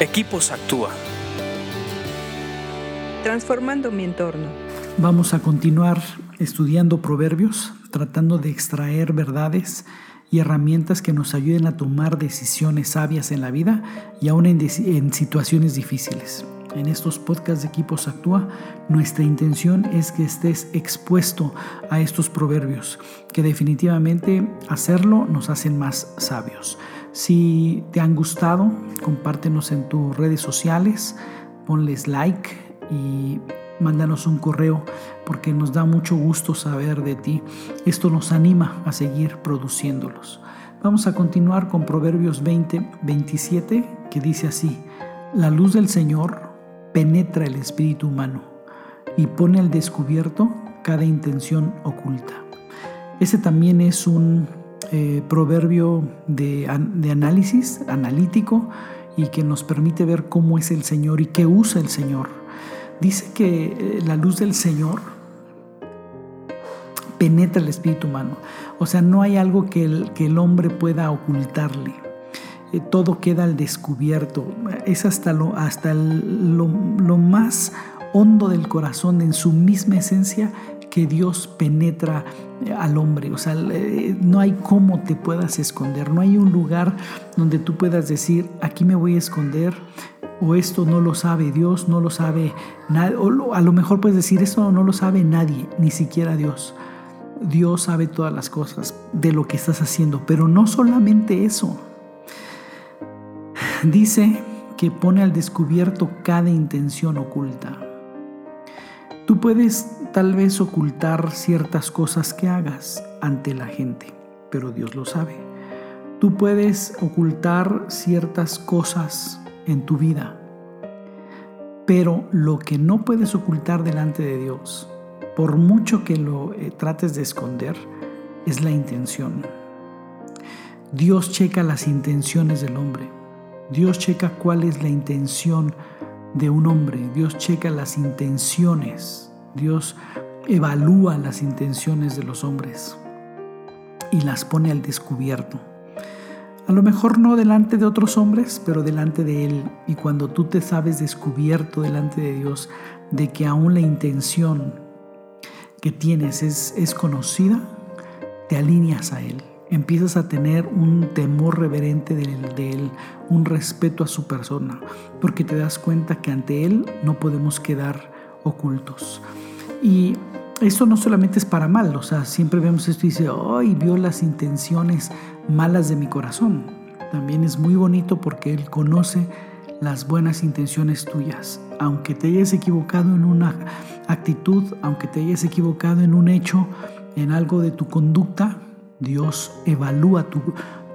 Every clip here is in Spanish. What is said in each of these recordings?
Equipos Actúa. Transformando mi entorno. Vamos a continuar estudiando proverbios, tratando de extraer verdades y herramientas que nos ayuden a tomar decisiones sabias en la vida y aún en, en situaciones difíciles. En estos podcasts de Equipos Actúa, nuestra intención es que estés expuesto a estos proverbios, que definitivamente hacerlo nos hacen más sabios. Si te han gustado, compártenos en tus redes sociales, ponles like y mándanos un correo porque nos da mucho gusto saber de ti. Esto nos anima a seguir produciéndolos. Vamos a continuar con Proverbios 20, 27, que dice así, la luz del Señor penetra el espíritu humano y pone al descubierto cada intención oculta. Ese también es un eh, proverbio de, análisis, analítico, y que nos permite ver cómo es el Señor y qué usa el Señor. Dice que eh, la luz del Señor penetra el espíritu humano. O sea, no hay algo que el, hombre pueda ocultarle. Eh, todo queda al descubierto. Es hasta, hasta lo más hondo del corazón, en su misma esencia, que Dios penetra eh, al hombre. O sea, no hay cómo te puedas esconder, no hay un lugar donde tú puedas decir, aquí me voy a esconder, o esto no lo sabe Dios, no lo sabe nadie, o a lo mejor puedes decir, esto no lo sabe nadie, ni siquiera Dios. Dios sabe todas las cosas de lo que estás haciendo, pero no solamente eso. Dice que pone al descubierto cada intención oculta. Tú puedes tal vez ocultar ciertas cosas que hagas ante la gente, pero Dios lo sabe. Tú puedes ocultar ciertas cosas en tu vida, pero lo que no puedes ocultar delante de Dios, por mucho que lo eh, trates de esconder, es la intención. Dios checa las intenciones del hombre. Dios checa cuál es la intención de un hombre. Dios checa las intenciones. Dios evalúa las intenciones de los hombres y las pone al descubierto. A lo mejor no delante de otros hombres, pero delante de Él. Y cuando tú te sabes descubierto delante de Dios de que aún la intención que tienes es, es conocida, te alineas a Él empiezas a tener un temor reverente de, él, un respeto a su persona, porque te das cuenta que ante Él no podemos quedar ocultos. Y esto no solamente es para mal, o sea, siempre vemos esto y dice, ay, vio las intenciones malas de mi corazón. También es muy bonito porque Él conoce las buenas intenciones tuyas. Aunque te hayas equivocado en una actitud, aunque te hayas equivocado en un hecho, en algo de tu conducta, Dios evalúa tu,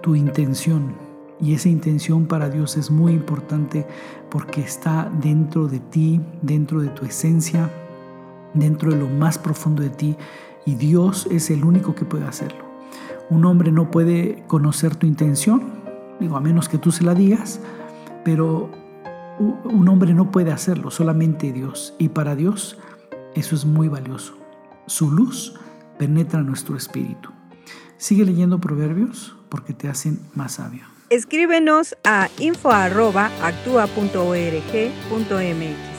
tu intención y esa intención para Dios es muy importante porque está dentro de ti, dentro de tu esencia, dentro de lo más profundo de ti y Dios es el único que puede hacerlo. Un hombre no puede conocer tu intención, digo, a menos que tú se la digas, pero un hombre no puede hacerlo, solamente Dios. Y para Dios eso es muy valioso. Su luz penetra nuestro espíritu. Sigue leyendo proverbios porque te hacen más sabio. Escríbenos a info.actua.org.mx.